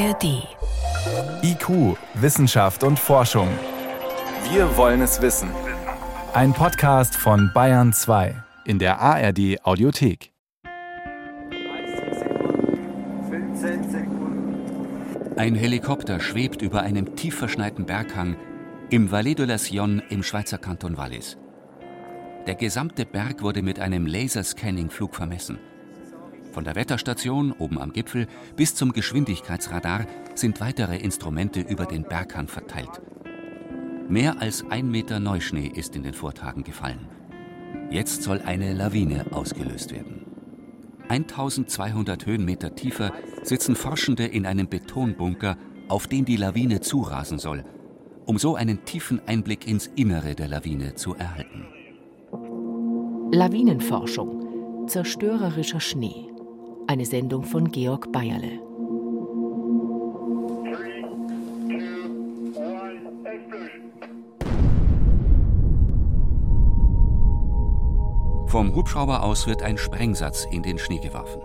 ARD. IQ, Wissenschaft und Forschung. Wir wollen es wissen. Ein Podcast von Bayern 2 in der ARD Audiothek. Ein Helikopter schwebt über einem tief verschneiten Berghang im Valais de la Sionne im Schweizer Kanton Wallis. Der gesamte Berg wurde mit einem Laserscanning-Flug vermessen. Von der Wetterstation oben am Gipfel bis zum Geschwindigkeitsradar sind weitere Instrumente über den Berghang verteilt. Mehr als ein Meter Neuschnee ist in den Vortagen gefallen. Jetzt soll eine Lawine ausgelöst werden. 1200 Höhenmeter tiefer sitzen Forschende in einem Betonbunker, auf den die Lawine zurasen soll, um so einen tiefen Einblick ins Innere der Lawine zu erhalten. Lawinenforschung. Zerstörerischer Schnee. Eine Sendung von Georg Bayerle. Vom Hubschrauber aus wird ein Sprengsatz in den Schnee geworfen.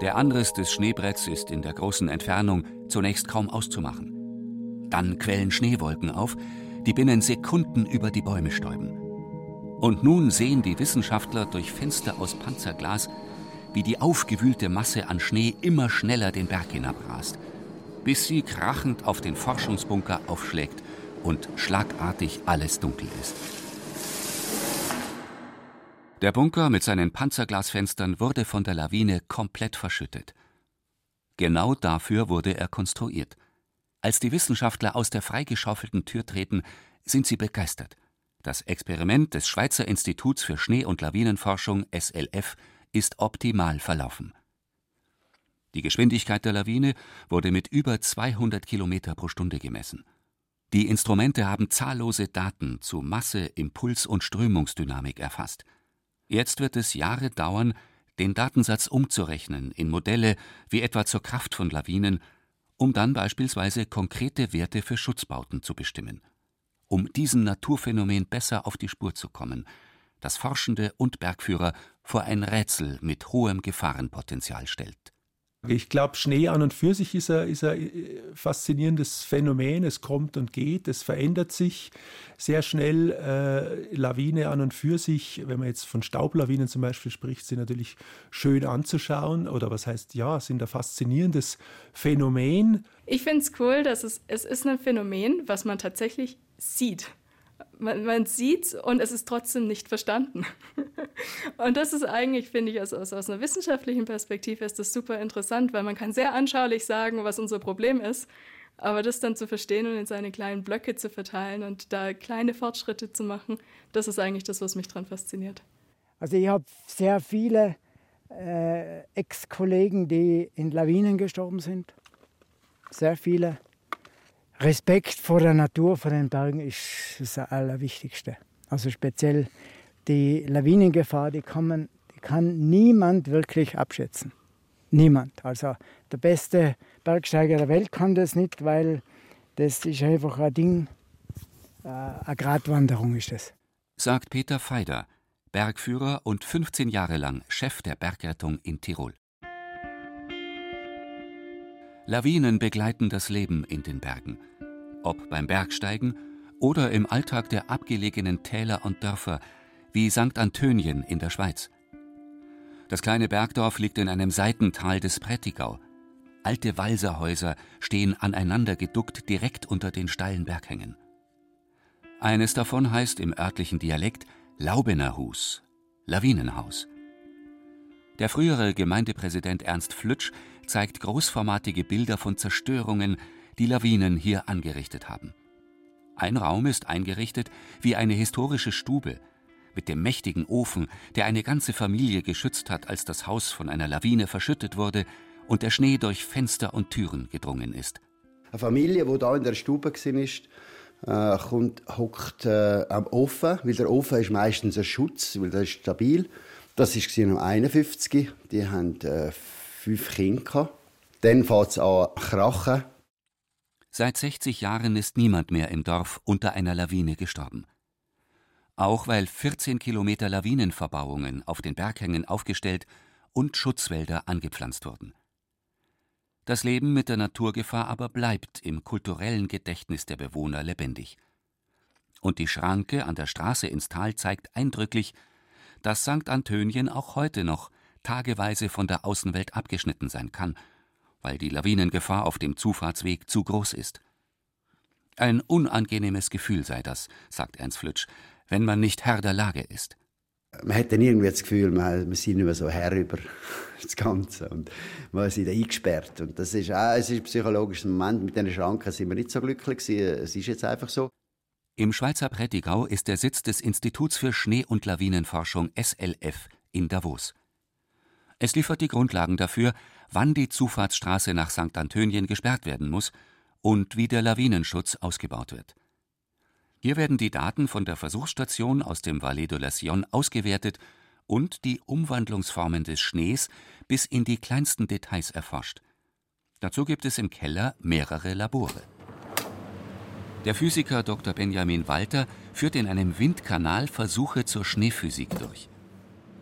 Der Anriss des Schneebretts ist in der großen Entfernung zunächst kaum auszumachen. Dann quellen Schneewolken auf, die binnen Sekunden über die Bäume stäuben. Und nun sehen die Wissenschaftler durch Fenster aus Panzerglas, wie die aufgewühlte Masse an Schnee immer schneller den Berg hinabrast, bis sie krachend auf den Forschungsbunker aufschlägt und schlagartig alles dunkel ist. Der Bunker mit seinen Panzerglasfenstern wurde von der Lawine komplett verschüttet. Genau dafür wurde er konstruiert. Als die Wissenschaftler aus der freigeschaufelten Tür treten, sind sie begeistert. Das Experiment des Schweizer Instituts für Schnee- und Lawinenforschung SLF ist optimal verlaufen. Die Geschwindigkeit der Lawine wurde mit über 200 Kilometer pro Stunde gemessen. Die Instrumente haben zahllose Daten zu Masse, Impuls und Strömungsdynamik erfasst. Jetzt wird es Jahre dauern, den Datensatz umzurechnen in Modelle wie etwa zur Kraft von Lawinen, um dann beispielsweise konkrete Werte für Schutzbauten zu bestimmen um diesem Naturphänomen besser auf die Spur zu kommen, das Forschende und Bergführer vor ein Rätsel mit hohem Gefahrenpotenzial stellt. Ich glaube, Schnee an und für sich ist ein, ist ein äh, faszinierendes Phänomen. Es kommt und geht, es verändert sich sehr schnell. Äh, Lawine an und für sich, wenn man jetzt von Staublawinen zum Beispiel spricht, sind natürlich schön anzuschauen. Oder was heißt, ja, sind ein faszinierendes Phänomen. Ich finde es cool, dass es, es ist ein Phänomen, was man tatsächlich sieht. Man, man sieht und es ist trotzdem nicht verstanden. und das ist eigentlich, finde ich, aus, aus, aus einer wissenschaftlichen Perspektive ist das super interessant, weil man kann sehr anschaulich sagen, was unser Problem ist, aber das dann zu verstehen und in seine kleinen Blöcke zu verteilen und da kleine Fortschritte zu machen, das ist eigentlich das, was mich daran fasziniert. Also ich habe sehr viele äh, Ex-Kollegen, die in Lawinen gestorben sind. Sehr viele. Respekt vor der Natur, vor den Bergen ist das Allerwichtigste. Also speziell die Lawinengefahr, die kann, die kann niemand wirklich abschätzen. Niemand. Also der beste Bergsteiger der Welt kann das nicht, weil das ist einfach ein Ding, äh, eine Gratwanderung ist das. Sagt Peter Feider, Bergführer und 15 Jahre lang Chef der Bergrettung in Tirol. Lawinen begleiten das Leben in den Bergen. Ob beim Bergsteigen oder im Alltag der abgelegenen Täler und Dörfer, wie St. Antönien in der Schweiz. Das kleine Bergdorf liegt in einem Seitental des Prättigau. Alte Walserhäuser stehen aneinander geduckt direkt unter den steilen Berghängen. Eines davon heißt im örtlichen Dialekt Laubenerhus, Lawinenhaus. Der frühere Gemeindepräsident Ernst Flütsch zeigt großformatige Bilder von Zerstörungen, die Lawinen hier angerichtet haben. Ein Raum ist eingerichtet wie eine historische Stube, mit dem mächtigen Ofen, der eine ganze Familie geschützt hat, als das Haus von einer Lawine verschüttet wurde und der Schnee durch Fenster und Türen gedrungen ist. Eine Familie, die da in der Stube war, äh, kommt, hockt äh, am Ofen, weil der Ofen ist meistens ein Schutz, weil der ist stabil. Das war 1951. Die haben äh, fünf Kinder. Dann fängt es an krachen. Seit 60 Jahren ist niemand mehr im Dorf unter einer Lawine gestorben. Auch weil 14 Kilometer Lawinenverbauungen auf den Berghängen aufgestellt und Schutzwälder angepflanzt wurden. Das Leben mit der Naturgefahr aber bleibt im kulturellen Gedächtnis der Bewohner lebendig. Und die Schranke an der Straße ins Tal zeigt eindrücklich, dass St. Antönien auch heute noch tageweise von der Außenwelt abgeschnitten sein kann, weil die Lawinengefahr auf dem Zufahrtsweg zu groß ist. Ein unangenehmes Gefühl sei das, sagt Ernst Flütsch, wenn man nicht Herr der Lage ist. Man dann irgendwie das Gefühl, man, wir sind nicht mehr so Herr über das Ganze und man ist eingesperrt. Und das ist auch es ist ein psychologischer Moment. Mit diesen Schranken sind wir nicht so glücklich gewesen. Es ist jetzt einfach so. Im Schweizer Prättigau ist der Sitz des Instituts für Schnee- und Lawinenforschung SLF in Davos. Es liefert die Grundlagen dafür, wann die Zufahrtsstraße nach St. Antönien gesperrt werden muss und wie der Lawinenschutz ausgebaut wird. Hier werden die Daten von der Versuchsstation aus dem Valais de la Sion ausgewertet und die Umwandlungsformen des Schnees bis in die kleinsten Details erforscht. Dazu gibt es im Keller mehrere Labore. Der Physiker Dr. Benjamin Walter führt in einem Windkanal Versuche zur Schneephysik durch.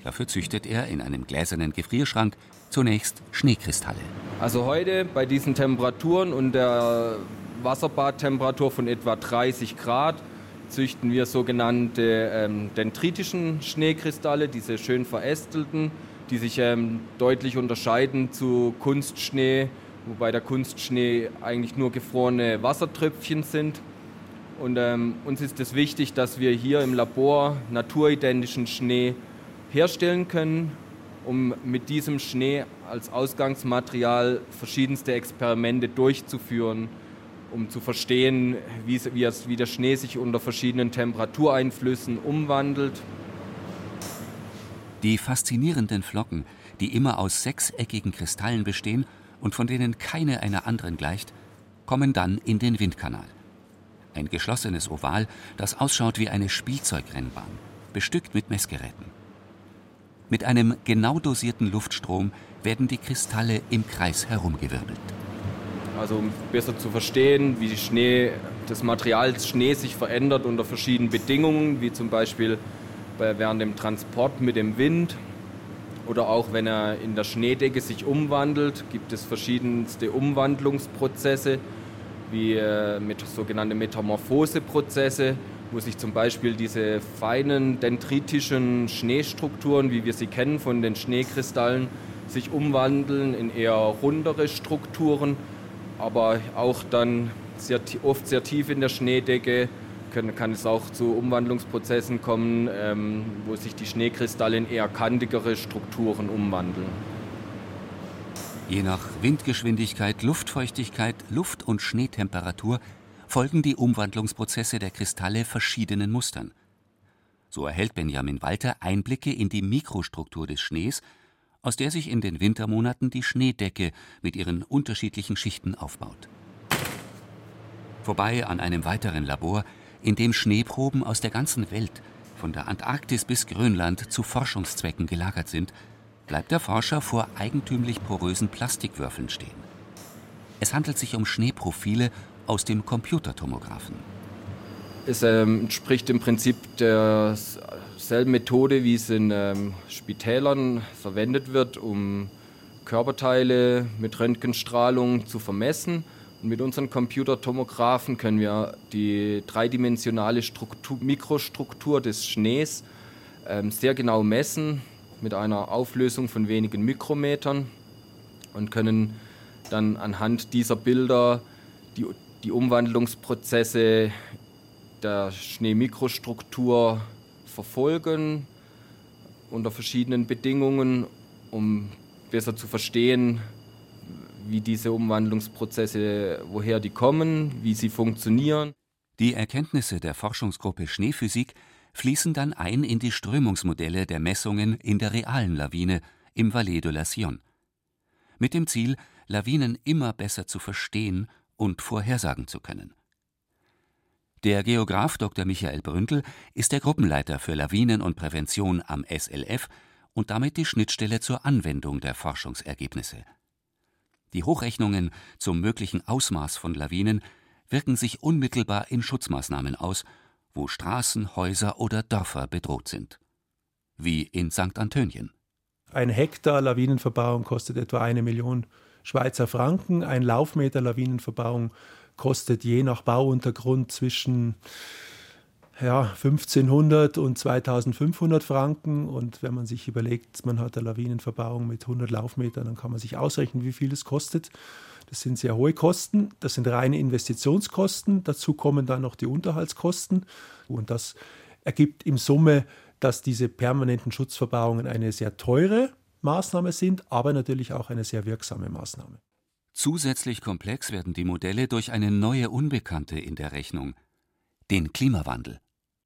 Dafür züchtet er in einem gläsernen Gefrierschrank zunächst Schneekristalle. Also heute bei diesen Temperaturen und der Wasserbadtemperatur von etwa 30 Grad züchten wir sogenannte ähm, dendritischen Schneekristalle, diese schön verästelten, die sich ähm, deutlich unterscheiden zu Kunstschnee, wobei der Kunstschnee eigentlich nur gefrorene Wassertröpfchen sind. Und ähm, uns ist es wichtig, dass wir hier im Labor naturidentischen Schnee herstellen können, um mit diesem Schnee als Ausgangsmaterial verschiedenste Experimente durchzuführen, um zu verstehen, wie, wie, es, wie der Schnee sich unter verschiedenen Temperatureinflüssen umwandelt. Die faszinierenden Flocken, die immer aus sechseckigen Kristallen bestehen und von denen keine einer anderen gleicht, kommen dann in den Windkanal. Ein geschlossenes Oval, das ausschaut wie eine Spielzeugrennbahn, bestückt mit Messgeräten. Mit einem genau dosierten Luftstrom werden die Kristalle im Kreis herumgewirbelt. Also um besser zu verstehen, wie Schnee, das Material Schnee sich verändert unter verschiedenen Bedingungen, wie zum Beispiel bei, während dem Transport mit dem Wind oder auch wenn er in der Schneedecke sich umwandelt, gibt es verschiedenste Umwandlungsprozesse, wie äh, mit sogenannte Metamorphoseprozesse, wo sich zum Beispiel diese feinen dendritischen Schneestrukturen, wie wir sie kennen von den Schneekristallen, sich umwandeln in eher rundere Strukturen, aber auch dann sehr, oft sehr tief in der Schneedecke können, kann es auch zu Umwandlungsprozessen kommen, ähm, wo sich die Schneekristalle in eher kantigere Strukturen umwandeln. Je nach Windgeschwindigkeit, Luftfeuchtigkeit, Luft- und Schneetemperatur folgen die Umwandlungsprozesse der Kristalle verschiedenen Mustern. So erhält Benjamin Walter Einblicke in die Mikrostruktur des Schnees, aus der sich in den Wintermonaten die Schneedecke mit ihren unterschiedlichen Schichten aufbaut. Vorbei an einem weiteren Labor, in dem Schneeproben aus der ganzen Welt, von der Antarktis bis Grönland, zu Forschungszwecken gelagert sind, bleibt der Forscher vor eigentümlich porösen Plastikwürfeln stehen. Es handelt sich um Schneeprofile aus dem Computertomographen. Es ähm, entspricht im Prinzip derselben Methode, wie es in ähm, Spitälern verwendet wird, um Körperteile mit Röntgenstrahlung zu vermessen. Und mit unseren Computertomographen können wir die dreidimensionale Struktur, Mikrostruktur des Schnees ähm, sehr genau messen mit einer Auflösung von wenigen Mikrometern und können dann anhand dieser Bilder die, die Umwandlungsprozesse der Schneemikrostruktur verfolgen unter verschiedenen Bedingungen, um besser zu verstehen, wie diese Umwandlungsprozesse, woher die kommen, wie sie funktionieren. Die Erkenntnisse der Forschungsgruppe Schneephysik fließen dann ein in die Strömungsmodelle der Messungen in der realen Lawine im Valais de la Sion. Mit dem Ziel, Lawinen immer besser zu verstehen und vorhersagen zu können. Der Geograf Dr. Michael Bründel ist der Gruppenleiter für Lawinen und Prävention am SLF und damit die Schnittstelle zur Anwendung der Forschungsergebnisse. Die Hochrechnungen zum möglichen Ausmaß von Lawinen wirken sich unmittelbar in Schutzmaßnahmen aus, wo Straßen, Häuser oder Dörfer bedroht sind. Wie in St. Antönien. Ein Hektar Lawinenverbauung kostet etwa eine Million Schweizer Franken. Ein Laufmeter Lawinenverbauung kostet je nach Bauuntergrund zwischen ja, 1500 und 2500 Franken. Und wenn man sich überlegt, man hat eine Lawinenverbauung mit 100 Laufmetern, dann kann man sich ausrechnen, wie viel es kostet. Das sind sehr hohe Kosten. Das sind reine Investitionskosten. Dazu kommen dann noch die Unterhaltskosten. Und das ergibt im Summe, dass diese permanenten Schutzverbauungen eine sehr teure Maßnahme sind, aber natürlich auch eine sehr wirksame Maßnahme. Zusätzlich komplex werden die Modelle durch eine neue Unbekannte in der Rechnung, den Klimawandel.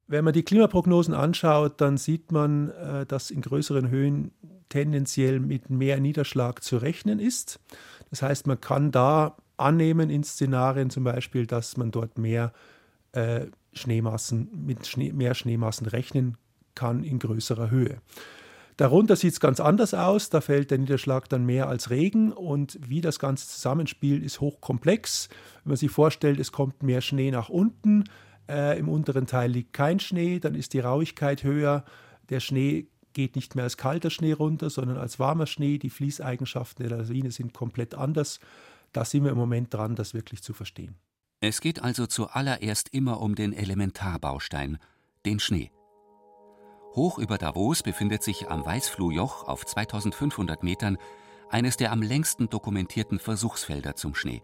Wenn man die Klimaprognosen anschaut, dann sieht man, äh, dass in größeren Höhen tendenziell mit mehr Niederschlag zu rechnen ist. Das heißt, man kann da annehmen in Szenarien zum Beispiel, dass man dort mehr äh, Schneemassen, mit Schnee, mehr Schneemassen rechnen kann in größerer Höhe. Darunter sieht es ganz anders aus. Da fällt der Niederschlag dann mehr als Regen und wie das Ganze zusammenspielt, ist hochkomplex. Wenn man sich vorstellt, es kommt mehr Schnee nach unten, äh, im unteren Teil liegt kein Schnee, dann ist die Rauigkeit höher. Der Schnee geht nicht mehr als kalter Schnee runter, sondern als warmer Schnee. Die Fließeigenschaften der Lawine sind komplett anders. Da sind wir im Moment dran, das wirklich zu verstehen. Es geht also zuallererst immer um den Elementarbaustein, den Schnee. Hoch über Davos befindet sich am Weißfluhjoch auf 2500 Metern eines der am längsten dokumentierten Versuchsfelder zum Schnee.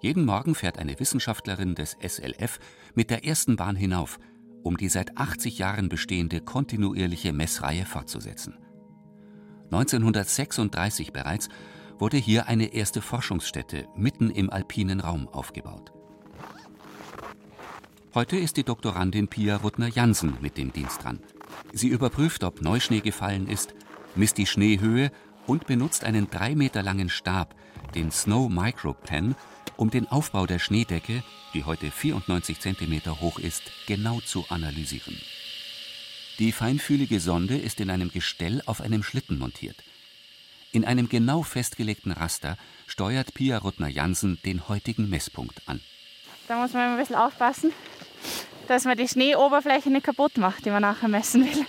Jeden Morgen fährt eine Wissenschaftlerin des SLF mit der ersten Bahn hinauf, um die seit 80 Jahren bestehende kontinuierliche Messreihe fortzusetzen. 1936 bereits wurde hier eine erste Forschungsstätte mitten im alpinen Raum aufgebaut. Heute ist die Doktorandin Pia Ruttner-Jansen mit dem Dienst dran. Sie überprüft, ob Neuschnee gefallen ist, misst die Schneehöhe und benutzt einen drei Meter langen Stab, den Snow Micro Pen, um den Aufbau der Schneedecke, die heute 94 cm hoch ist, genau zu analysieren. Die feinfühlige Sonde ist in einem Gestell auf einem Schlitten montiert. In einem genau festgelegten Raster steuert Pia Ruttner-Jansen den heutigen Messpunkt an. Da muss man ein bisschen aufpassen, dass man die Schneeoberfläche nicht kaputt macht, die man nachher messen will.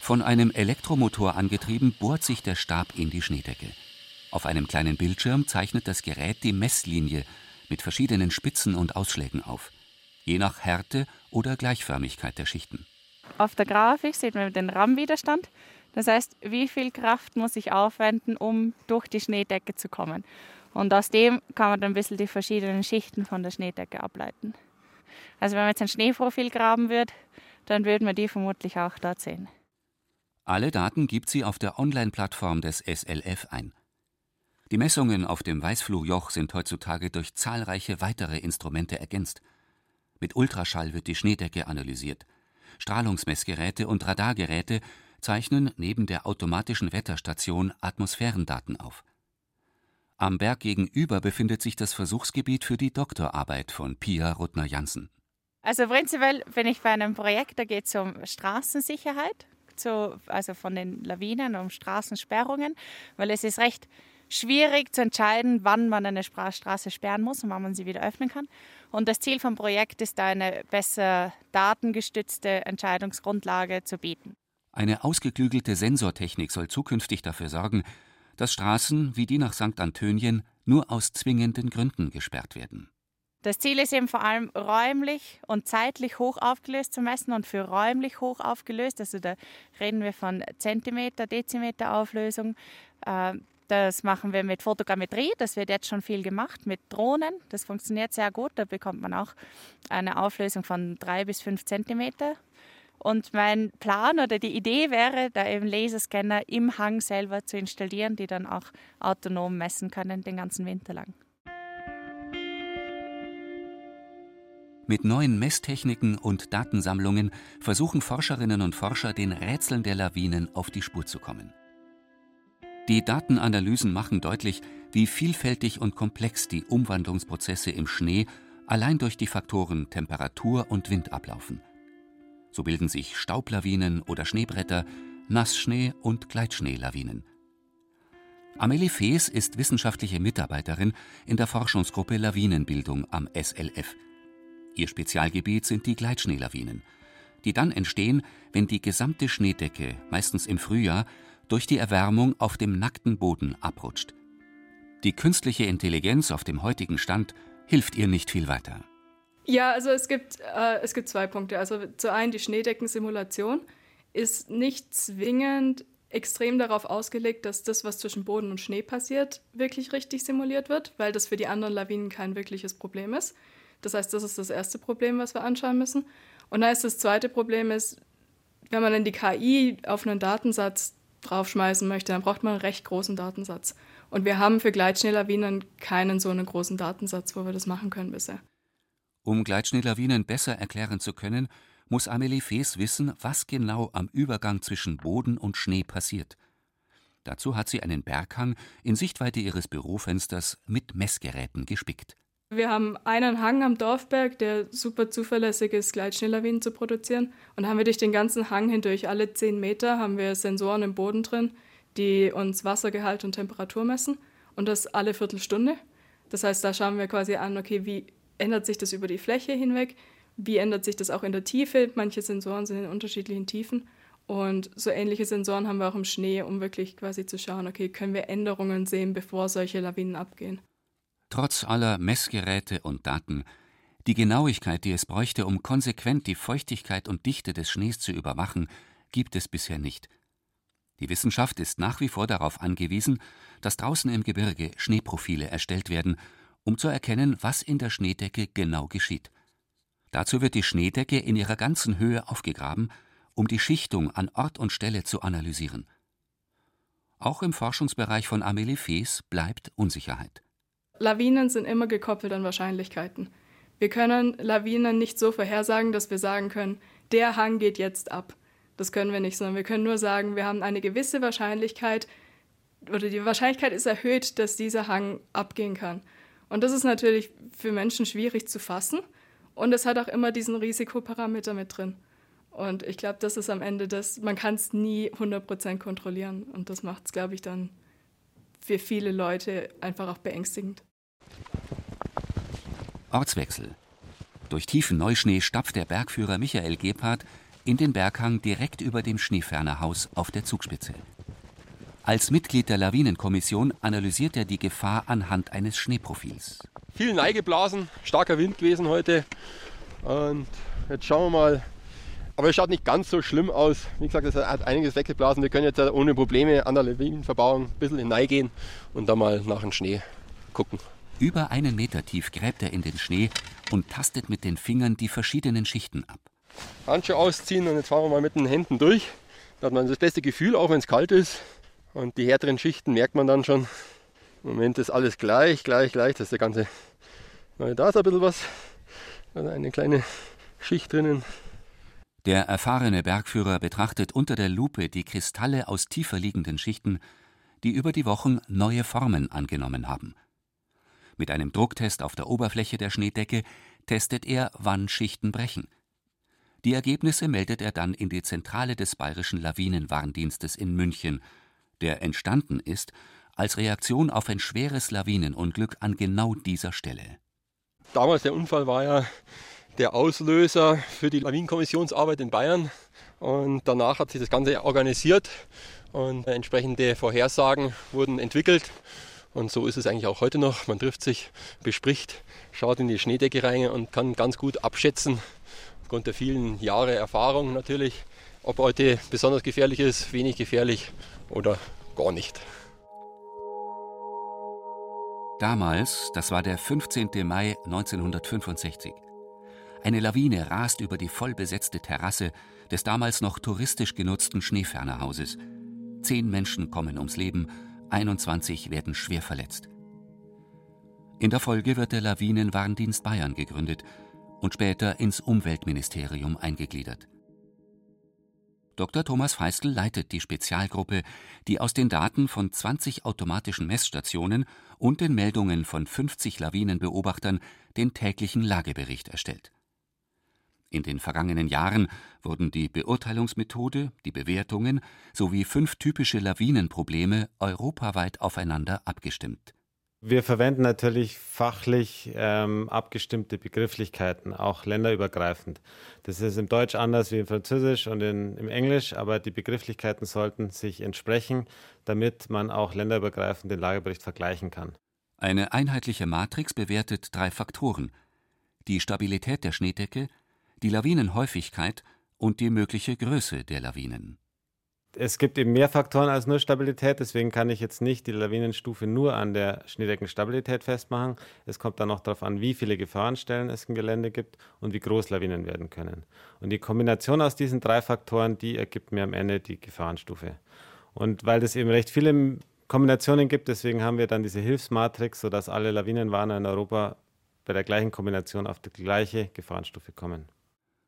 Von einem Elektromotor angetrieben bohrt sich der Stab in die Schneedecke. Auf einem kleinen Bildschirm zeichnet das Gerät die Messlinie mit verschiedenen Spitzen und Ausschlägen auf, je nach Härte oder Gleichförmigkeit der Schichten. Auf der Grafik sieht man den RAM-Widerstand. Das heißt, wie viel Kraft muss ich aufwenden, um durch die Schneedecke zu kommen. Und aus dem kann man dann ein bisschen die verschiedenen Schichten von der Schneedecke ableiten. Also wenn man jetzt ein Schneeprofil graben würde, dann würden wir die vermutlich auch dort sehen. Alle Daten gibt sie auf der Online-Plattform des SLF ein. Die Messungen auf dem Weißfluhjoch sind heutzutage durch zahlreiche weitere Instrumente ergänzt. Mit Ultraschall wird die Schneedecke analysiert. Strahlungsmessgeräte und Radargeräte zeichnen neben der automatischen Wetterstation Atmosphärendaten auf. Am Berg gegenüber befindet sich das Versuchsgebiet für die Doktorarbeit von Pia Ruttner-Jansen. Also prinzipiell bin ich bei einem Projekt, da geht es um Straßensicherheit, zu, also von den Lawinen, um Straßensperrungen, weil es ist recht schwierig zu entscheiden, wann man eine Straße sperren muss und wann man sie wieder öffnen kann. Und das Ziel vom Projekt ist, da eine besser datengestützte Entscheidungsgrundlage zu bieten. Eine ausgeklügelte Sensortechnik soll zukünftig dafür sorgen, dass Straßen wie die nach St. Antönien nur aus zwingenden Gründen gesperrt werden. Das Ziel ist eben vor allem räumlich und zeitlich hoch aufgelöst zu messen und für räumlich hoch aufgelöst, also da reden wir von Zentimeter, Dezimeter Auflösung. Äh, das machen wir mit Fotogrammetrie, das wird jetzt schon viel gemacht, mit Drohnen, das funktioniert sehr gut, da bekommt man auch eine Auflösung von drei bis fünf Zentimeter und mein Plan oder die Idee wäre, da eben Laserscanner im Hang selber zu installieren, die dann auch autonom messen können den ganzen Winter lang. Mit neuen Messtechniken und Datensammlungen versuchen Forscherinnen und Forscher, den Rätseln der Lawinen auf die Spur zu kommen. Die Datenanalysen machen deutlich, wie vielfältig und komplex die Umwandlungsprozesse im Schnee allein durch die Faktoren Temperatur und Wind ablaufen. So bilden sich Staublawinen oder Schneebretter, Nassschnee- und Gleitschneelawinen. Amelie Fees ist wissenschaftliche Mitarbeiterin in der Forschungsgruppe Lawinenbildung am SLF. Ihr Spezialgebiet sind die Gleitschneelawinen, die dann entstehen, wenn die gesamte Schneedecke, meistens im Frühjahr, durch die Erwärmung auf dem nackten Boden abrutscht. Die künstliche Intelligenz auf dem heutigen Stand hilft ihr nicht viel weiter. Ja, also es gibt, äh, es gibt zwei Punkte. Also zu einen die Schneedeckensimulation ist nicht zwingend extrem darauf ausgelegt, dass das, was zwischen Boden und Schnee passiert, wirklich richtig simuliert wird, weil das für die anderen Lawinen kein wirkliches Problem ist. Das heißt, das ist das erste Problem, was wir anschauen müssen. Und dann ist das zweite Problem ist, wenn man dann die KI auf einen Datensatz draufschmeißen möchte, dann braucht man einen recht großen Datensatz. Und wir haben für Gleitschneelawinen keinen so einen großen Datensatz, wo wir das machen können bisher. Um Gleitschneelawinen besser erklären zu können, muss Amelie Fees wissen, was genau am Übergang zwischen Boden und Schnee passiert. Dazu hat sie einen Berghang in Sichtweite ihres Bürofensters mit Messgeräten gespickt. Wir haben einen Hang am Dorfberg, der super zuverlässig ist, Gleitschneelawinen zu produzieren. Und haben wir durch den ganzen Hang hindurch, alle zehn Meter, haben wir Sensoren im Boden drin, die uns Wassergehalt und Temperatur messen. Und das alle Viertelstunde. Das heißt, da schauen wir quasi an, okay, wie ändert sich das über die Fläche hinweg? Wie ändert sich das auch in der Tiefe? Manche Sensoren sind in unterschiedlichen Tiefen. Und so ähnliche Sensoren haben wir auch im Schnee, um wirklich quasi zu schauen, okay, können wir Änderungen sehen, bevor solche Lawinen abgehen. Trotz aller Messgeräte und Daten, die Genauigkeit, die es bräuchte, um konsequent die Feuchtigkeit und Dichte des Schnees zu überwachen, gibt es bisher nicht. Die Wissenschaft ist nach wie vor darauf angewiesen, dass draußen im Gebirge Schneeprofile erstellt werden, um zu erkennen, was in der Schneedecke genau geschieht. Dazu wird die Schneedecke in ihrer ganzen Höhe aufgegraben, um die Schichtung an Ort und Stelle zu analysieren. Auch im Forschungsbereich von Amelie Fees bleibt Unsicherheit. Lawinen sind immer gekoppelt an Wahrscheinlichkeiten. Wir können Lawinen nicht so vorhersagen, dass wir sagen können, der Hang geht jetzt ab. Das können wir nicht, sondern wir können nur sagen, wir haben eine gewisse Wahrscheinlichkeit oder die Wahrscheinlichkeit ist erhöht, dass dieser Hang abgehen kann. Und das ist natürlich für Menschen schwierig zu fassen. Und es hat auch immer diesen Risikoparameter mit drin. Und ich glaube, das ist am Ende das, man kann es nie 100% kontrollieren. Und das macht es, glaube ich, dann für viele Leute einfach auch beängstigend. Ortswechsel. Durch tiefen Neuschnee stapft der Bergführer Michael Gebhardt in den Berghang direkt über dem Schneefernerhaus auf der Zugspitze. Als Mitglied der Lawinenkommission analysiert er die Gefahr anhand eines Schneeprofils. Viel Neigeblasen, starker Wind gewesen heute. Und jetzt schauen wir mal. Aber es schaut nicht ganz so schlimm aus. Wie gesagt, es hat einiges weggeblasen. Wir können jetzt ohne Probleme an der Lawinenverbauung ein bisschen hineingehen und da mal nach dem Schnee gucken. Über einen Meter tief gräbt er in den Schnee und tastet mit den Fingern die verschiedenen Schichten ab. Handschuhe ausziehen und jetzt fahren wir mal mit den Händen durch. Da hat man das beste Gefühl, auch wenn es kalt ist. Und die härteren Schichten merkt man dann schon. Im Moment ist alles gleich, gleich, gleich. Das ist der ganze. Da ist ein bisschen was. Da eine kleine Schicht drinnen. Der erfahrene Bergführer betrachtet unter der Lupe die Kristalle aus tiefer liegenden Schichten, die über die Wochen neue Formen angenommen haben. Mit einem Drucktest auf der Oberfläche der Schneedecke testet er, wann Schichten brechen. Die Ergebnisse meldet er dann in die Zentrale des Bayerischen Lawinenwarndienstes in München der entstanden ist als Reaktion auf ein schweres Lawinenunglück an genau dieser Stelle. Damals der Unfall war ja der Auslöser für die Lawinenkommissionsarbeit in Bayern. Und danach hat sich das Ganze organisiert und entsprechende Vorhersagen wurden entwickelt. Und so ist es eigentlich auch heute noch. Man trifft sich, bespricht, schaut in die Schneedecke rein und kann ganz gut abschätzen, aufgrund der vielen Jahre Erfahrung natürlich, ob heute besonders gefährlich ist, wenig gefährlich oder gar nicht. Damals, das war der 15. Mai 1965. Eine Lawine rast über die vollbesetzte Terrasse des damals noch touristisch genutzten Schneefernerhauses. Zehn Menschen kommen ums Leben, 21 werden schwer verletzt. In der Folge wird der Lawinenwarndienst Bayern gegründet und später ins Umweltministerium eingegliedert. Dr. Thomas Feistl leitet die Spezialgruppe, die aus den Daten von 20 automatischen Messstationen und den Meldungen von 50 Lawinenbeobachtern den täglichen Lagebericht erstellt. In den vergangenen Jahren wurden die Beurteilungsmethode, die Bewertungen sowie fünf typische Lawinenprobleme europaweit aufeinander abgestimmt wir verwenden natürlich fachlich ähm, abgestimmte Begrifflichkeiten, auch länderübergreifend. Das ist im Deutsch anders wie im Französisch und in, im Englisch, aber die Begrifflichkeiten sollten sich entsprechen, damit man auch länderübergreifend den Lagebericht vergleichen kann. Eine einheitliche Matrix bewertet drei Faktoren: die Stabilität der Schneedecke, die Lawinenhäufigkeit und die mögliche Größe der Lawinen es gibt eben mehr Faktoren als nur Stabilität, deswegen kann ich jetzt nicht die Lawinenstufe nur an der Schneedeckenstabilität festmachen. Es kommt dann noch darauf an, wie viele Gefahrenstellen es im Gelände gibt und wie groß Lawinen werden können. Und die Kombination aus diesen drei Faktoren, die ergibt mir am Ende die Gefahrenstufe. Und weil es eben recht viele Kombinationen gibt, deswegen haben wir dann diese Hilfsmatrix, sodass alle Lawinenwarner in Europa bei der gleichen Kombination auf die gleiche Gefahrenstufe kommen.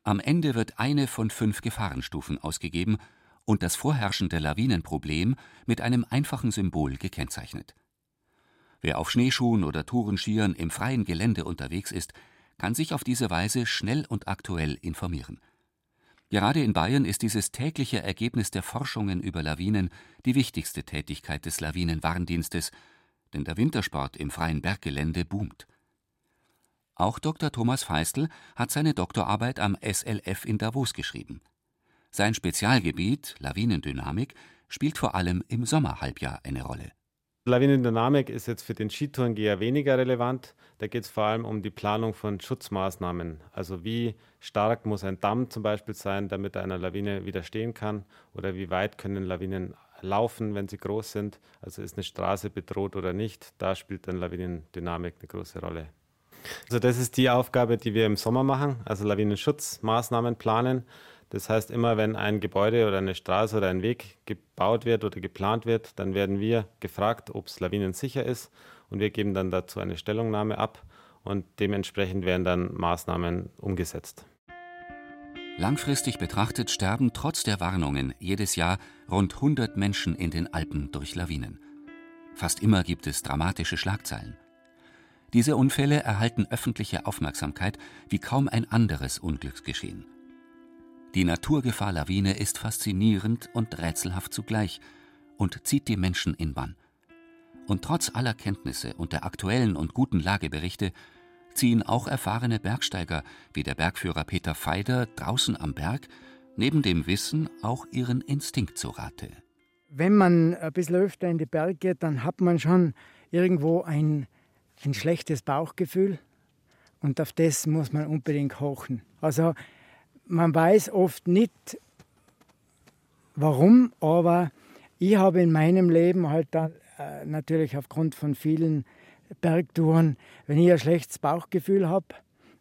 Am Ende wird eine von fünf Gefahrenstufen ausgegeben und das vorherrschende Lawinenproblem mit einem einfachen Symbol gekennzeichnet. Wer auf Schneeschuhen oder Tourenskiern im freien Gelände unterwegs ist, kann sich auf diese Weise schnell und aktuell informieren. Gerade in Bayern ist dieses tägliche Ergebnis der Forschungen über Lawinen die wichtigste Tätigkeit des Lawinenwarndienstes, denn der Wintersport im freien Berggelände boomt. Auch Dr. Thomas Feistel hat seine Doktorarbeit am SLF in Davos geschrieben. Sein Spezialgebiet, Lawinendynamik, spielt vor allem im Sommerhalbjahr eine Rolle. Lawinendynamik ist jetzt für den Skitourengeher weniger relevant. Da geht es vor allem um die Planung von Schutzmaßnahmen. Also wie stark muss ein Damm zum Beispiel sein, damit er einer Lawine widerstehen kann? Oder wie weit können Lawinen laufen, wenn sie groß sind? Also ist eine Straße bedroht oder nicht? Da spielt dann Lawinendynamik eine große Rolle. Also das ist die Aufgabe, die wir im Sommer machen, also Lawinenschutzmaßnahmen planen. Das heißt, immer wenn ein Gebäude oder eine Straße oder ein Weg gebaut wird oder geplant wird, dann werden wir gefragt, ob es lawinensicher ist und wir geben dann dazu eine Stellungnahme ab und dementsprechend werden dann Maßnahmen umgesetzt. Langfristig betrachtet sterben trotz der Warnungen jedes Jahr rund 100 Menschen in den Alpen durch Lawinen. Fast immer gibt es dramatische Schlagzeilen. Diese Unfälle erhalten öffentliche Aufmerksamkeit wie kaum ein anderes Unglücksgeschehen. Die Naturgefahr Lawine ist faszinierend und rätselhaft zugleich und zieht die Menschen in Bann. Und trotz aller Kenntnisse und der aktuellen und guten Lageberichte ziehen auch erfahrene Bergsteiger wie der Bergführer Peter Feider draußen am Berg neben dem Wissen auch ihren Instinkt zu Rate. Wenn man ein bisschen öfter in die Berge geht, dann hat man schon irgendwo ein, ein schlechtes Bauchgefühl und auf das muss man unbedingt hochen. Also man weiß oft nicht, warum, aber ich habe in meinem Leben halt dann äh, natürlich aufgrund von vielen Bergtouren, wenn ich ein schlechtes Bauchgefühl habe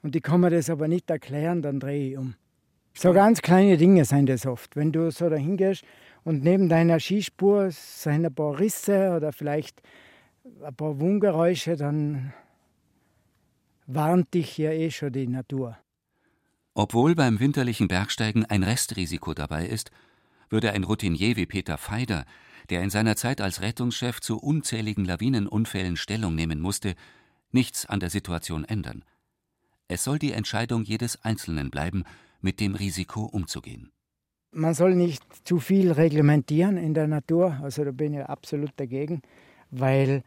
und ich kann mir das aber nicht erklären, dann drehe ich um. So ganz kleine Dinge sind das oft. Wenn du so dahin gehst und neben deiner Skispur sind ein paar Risse oder vielleicht ein paar Wundgeräusche, dann warnt dich ja eh schon die Natur. Obwohl beim winterlichen Bergsteigen ein Restrisiko dabei ist, würde ein Routinier wie Peter Feider, der in seiner Zeit als Rettungschef zu unzähligen Lawinenunfällen Stellung nehmen musste, nichts an der Situation ändern. Es soll die Entscheidung jedes Einzelnen bleiben, mit dem Risiko umzugehen. Man soll nicht zu viel reglementieren in der Natur, also da bin ich absolut dagegen, weil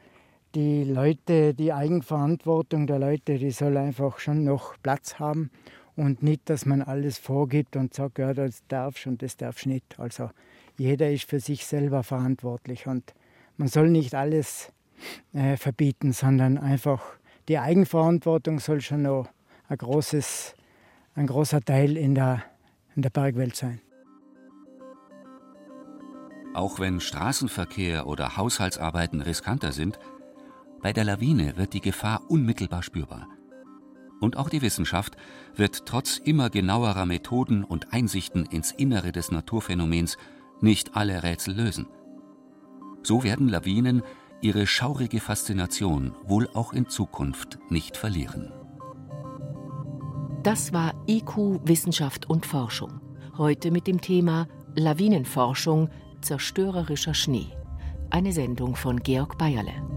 die Leute, die Eigenverantwortung der Leute, die soll einfach schon noch Platz haben und nicht, dass man alles vorgibt und sagt, ja, das darfst und das darfst nicht. Also jeder ist für sich selber verantwortlich und man soll nicht alles äh, verbieten, sondern einfach die Eigenverantwortung soll schon noch ein, großes, ein großer Teil in der, in der Bergwelt sein. Auch wenn Straßenverkehr oder Haushaltsarbeiten riskanter sind, bei der Lawine wird die Gefahr unmittelbar spürbar. Und auch die Wissenschaft wird trotz immer genauerer Methoden und Einsichten ins Innere des Naturphänomens nicht alle Rätsel lösen. So werden Lawinen ihre schaurige Faszination wohl auch in Zukunft nicht verlieren. Das war IQ Wissenschaft und Forschung. Heute mit dem Thema Lawinenforschung, zerstörerischer Schnee. Eine Sendung von Georg Bayerle.